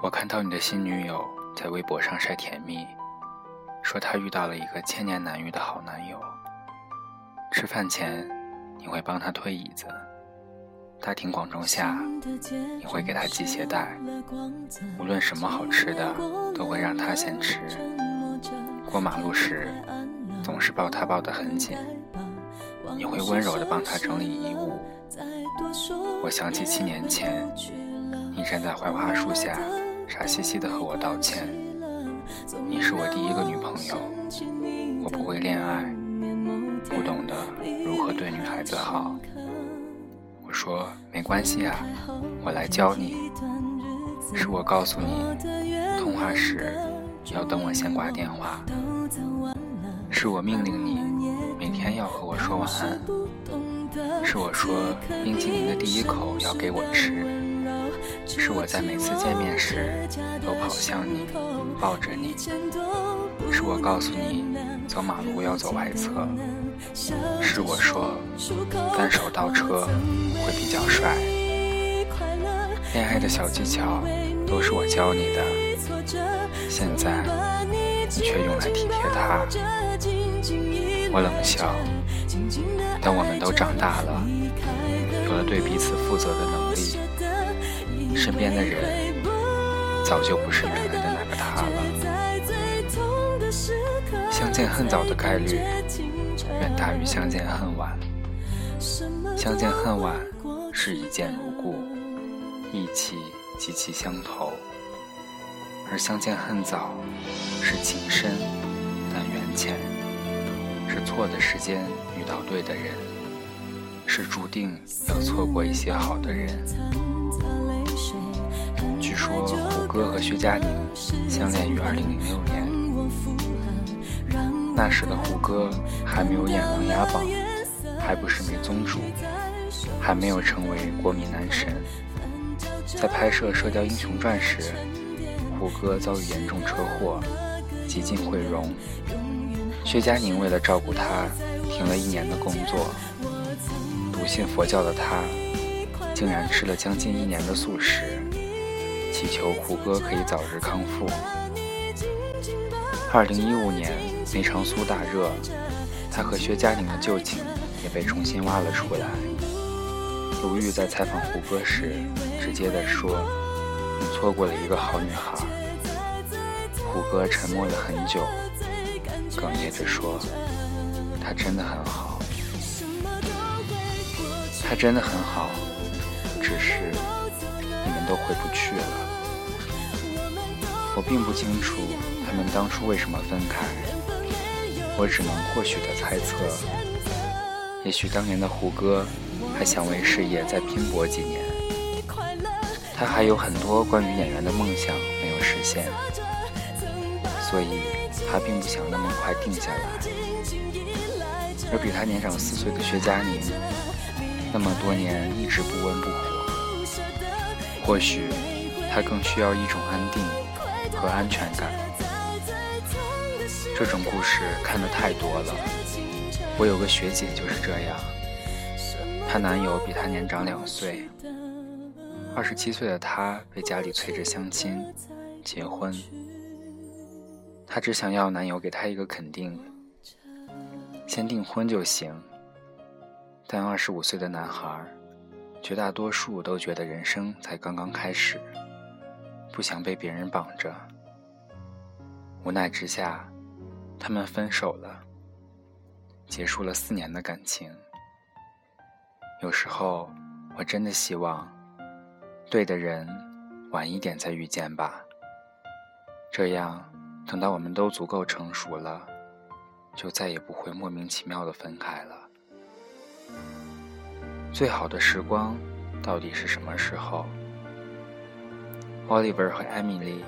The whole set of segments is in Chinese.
我看到你的新女友在微博上晒甜蜜，说她遇到了一个千年难遇的好男友。吃饭前，你会帮他推椅子；大庭广众下，你会给他系鞋带。无论什么好吃的，都会让他先吃。过马路时，总是抱他抱得很紧。你会温柔地帮他整理衣物。我想起七年前，你站在槐花树下。傻兮兮的和我道歉。你是我第一个女朋友，我不会恋爱，不懂得如何对女孩子好。我说没关系啊，我来教你。是我告诉你，通话时要等我先挂电话。是我命令你每天要和我说晚安。是我说冰淇淋的第一口要给我吃。是我在每次见面时都跑向你，抱着你。是我告诉你走马路要走外侧。是我说单手倒车会比较帅。恋爱的小技巧都是我教你的，现在你却用来体贴他。我冷笑。等我们都长大了，有了对彼此负责的能力。身边的人早就不是原来的那个他了。相见恨早的概率远大于相见恨晚。相见恨晚是一见如故，意气极其相投；而相见恨早是情深但缘浅，是错的时间遇到对的人，是注定要错过一些好的人。说胡歌和薛佳凝相恋于二零零六年，那时的胡歌还没有演《琅琊榜》，还不是美宗主，还没有成为国民男神。在拍摄《射雕英雄传》时，胡歌遭遇严重车祸，几近毁容。薛佳凝为了照顾他，停了一年的工作。笃信佛教的他，竟然吃了将近一年的素食。祈求胡歌可以早日康复。二零一五年那场苏大热，他和薛佳凝的旧情也被重新挖了出来。鲁豫在采访胡歌时，直接的说：“你错过了一个好女孩。”胡歌沉默了很久，哽咽着说：“她真的很好，她真的很好，只是都回不去了。”我并不清楚他们当初为什么分开，我只能或许的猜测，也许当年的胡歌还想为事业再拼搏几年，他还有很多关于演员的梦想没有实现，所以他并不想那么快定下来。而比他年长四岁的薛佳凝，那么多年一直不温不火，或许他更需要一种安定。和安全感，这种故事看得太多了。我有个学姐就是这样，她男友比她年长两岁，二十七岁的她被家里催着相亲结婚，她只想要男友给她一个肯定，先订婚就行。但二十五岁的男孩，绝大多数都觉得人生才刚刚开始。不想被别人绑着，无奈之下，他们分手了，结束了四年的感情。有时候，我真的希望，对的人晚一点再遇见吧。这样，等到我们都足够成熟了，就再也不会莫名其妙的分开了。最好的时光，到底是什么时候？Oliver 和 Emily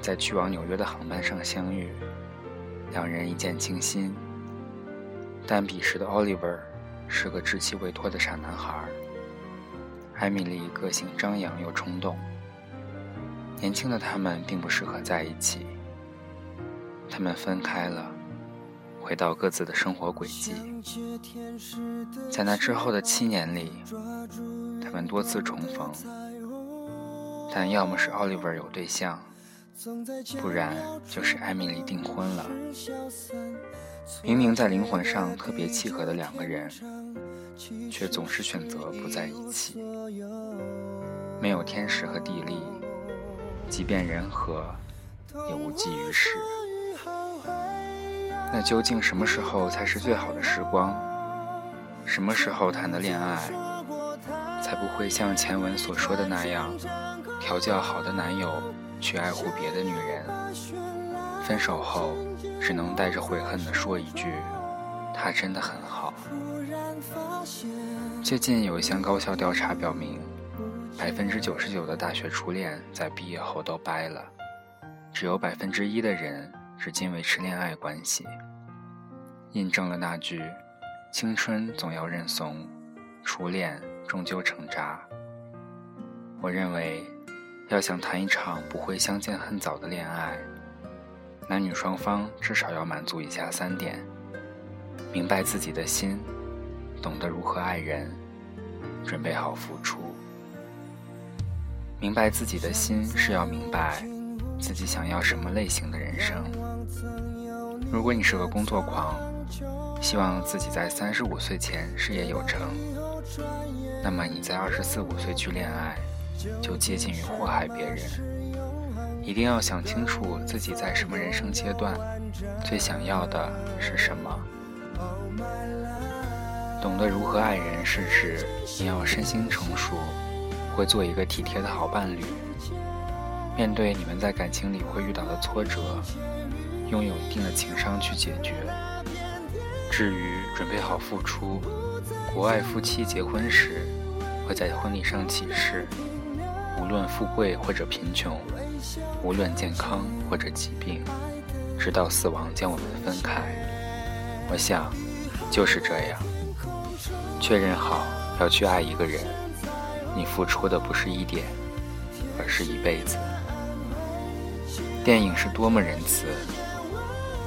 在去往纽约的航班上相遇，两人一见倾心。但彼时的 Oliver 是个稚气未脱的傻男孩，Emily 个性张扬又冲动。年轻的他们并不适合在一起，他们分开了，回到各自的生活轨迹。在那之后的七年里，他们多次重逢。但要么是 Oliver 有对象，不然就是艾米丽订婚了。明明在灵魂上特别契合的两个人，却总是选择不在一起。没有天时和地利，即便人和，也无济于事。那究竟什么时候才是最好的时光？什么时候谈的恋爱，才不会像前文所说的那样，调教好的男友去爱护别的女人？分手后，只能带着悔恨的说一句：“他真的很好。”最近有一项高校调查表明。百分之九十九的大学初恋在毕业后都掰了，只有百分之一的人至今维持恋爱关系，印证了那句“青春总要认怂，初恋终究成渣”。我认为，要想谈一场不会相见恨早的恋爱，男女双方至少要满足以下三点：明白自己的心，懂得如何爱人，准备好付出。明白自己的心是要明白自己想要什么类型的人生。如果你是个工作狂，希望自己在三十五岁前事业有成，那么你在二十四五岁去恋爱，就接近于祸害别人。一定要想清楚自己在什么人生阶段，最想要的是什么。懂得如何爱人，是指你要身心成熟。会做一个体贴的好伴侣，面对你们在感情里会遇到的挫折，拥有一定的情商去解决。至于准备好付出，国外夫妻结婚时会在婚礼上起誓，无论富贵或者贫穷，无论健康或者疾病，直到死亡将我们分开。我想，就是这样，确认好要去爱一个人。你付出的不是一点，而是一辈子。电影是多么仁慈，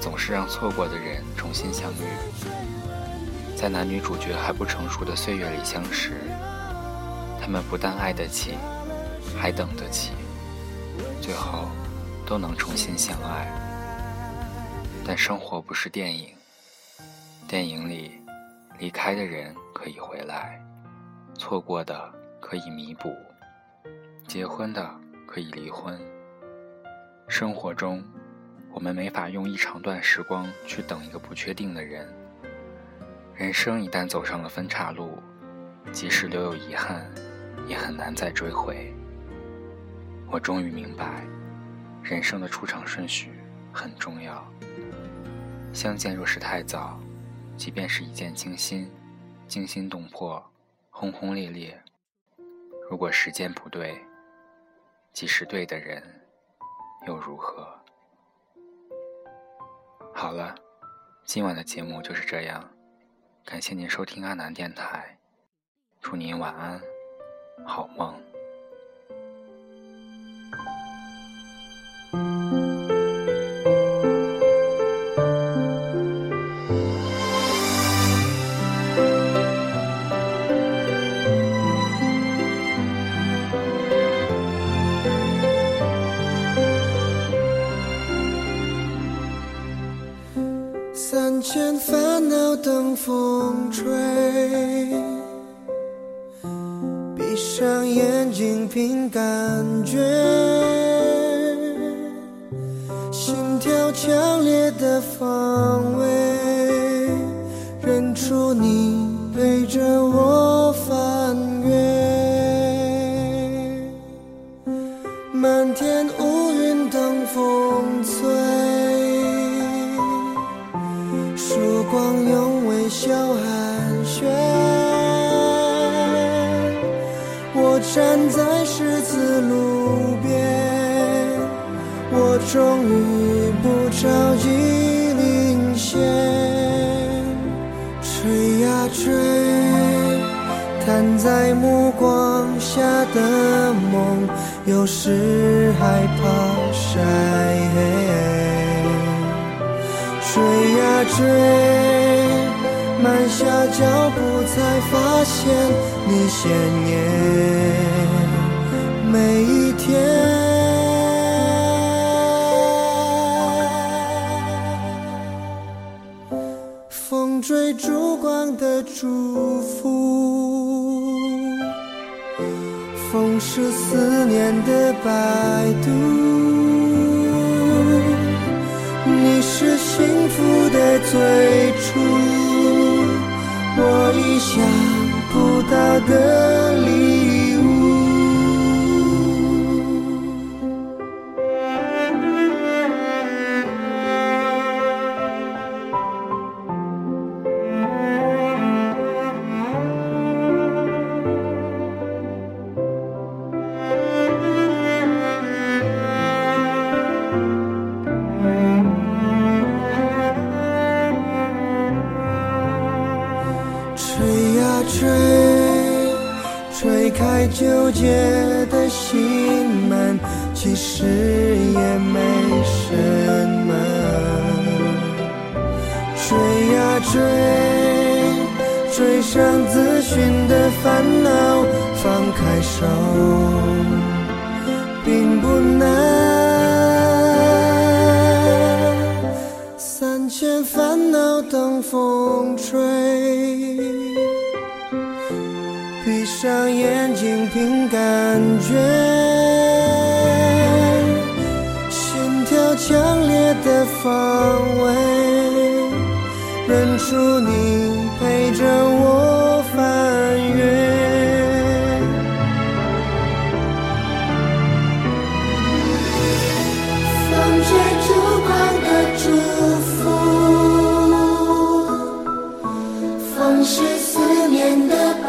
总是让错过的人重新相遇，在男女主角还不成熟的岁月里相识。他们不但爱得起，还等得起，最后都能重新相爱。但生活不是电影，电影里离开的人可以回来，错过的。可以弥补，结婚的可以离婚。生活中，我们没法用一长段时光去等一个不确定的人。人生一旦走上了分岔路，即使留有遗憾，也很难再追回。我终于明白，人生的出场顺序很重要。相见若是太早，即便是一见倾心、惊心动魄、轰轰烈烈。如果时间不对，即使对的人，又如何？好了，今晚的节目就是这样，感谢您收听阿南电台，祝您晚安，好梦。凭感觉，心跳强烈的方位，认出你陪着我。终于不着急领先，追呀追，摊在目光下的梦，有时害怕晒黑。追呀追，慢下脚步才发现你鲜艳。每一天随烛光的祝福，风是思念的摆渡，你是幸福的最初，我意想不到的纠结的心门，其实也没什么。追呀追，追上自寻的烦恼，放开手，并不难。三千烦恼等风吹，上眼睛凭感觉，心跳强烈的方位，认出你陪着我翻越。风吹烛光的祝福，风是思念的摆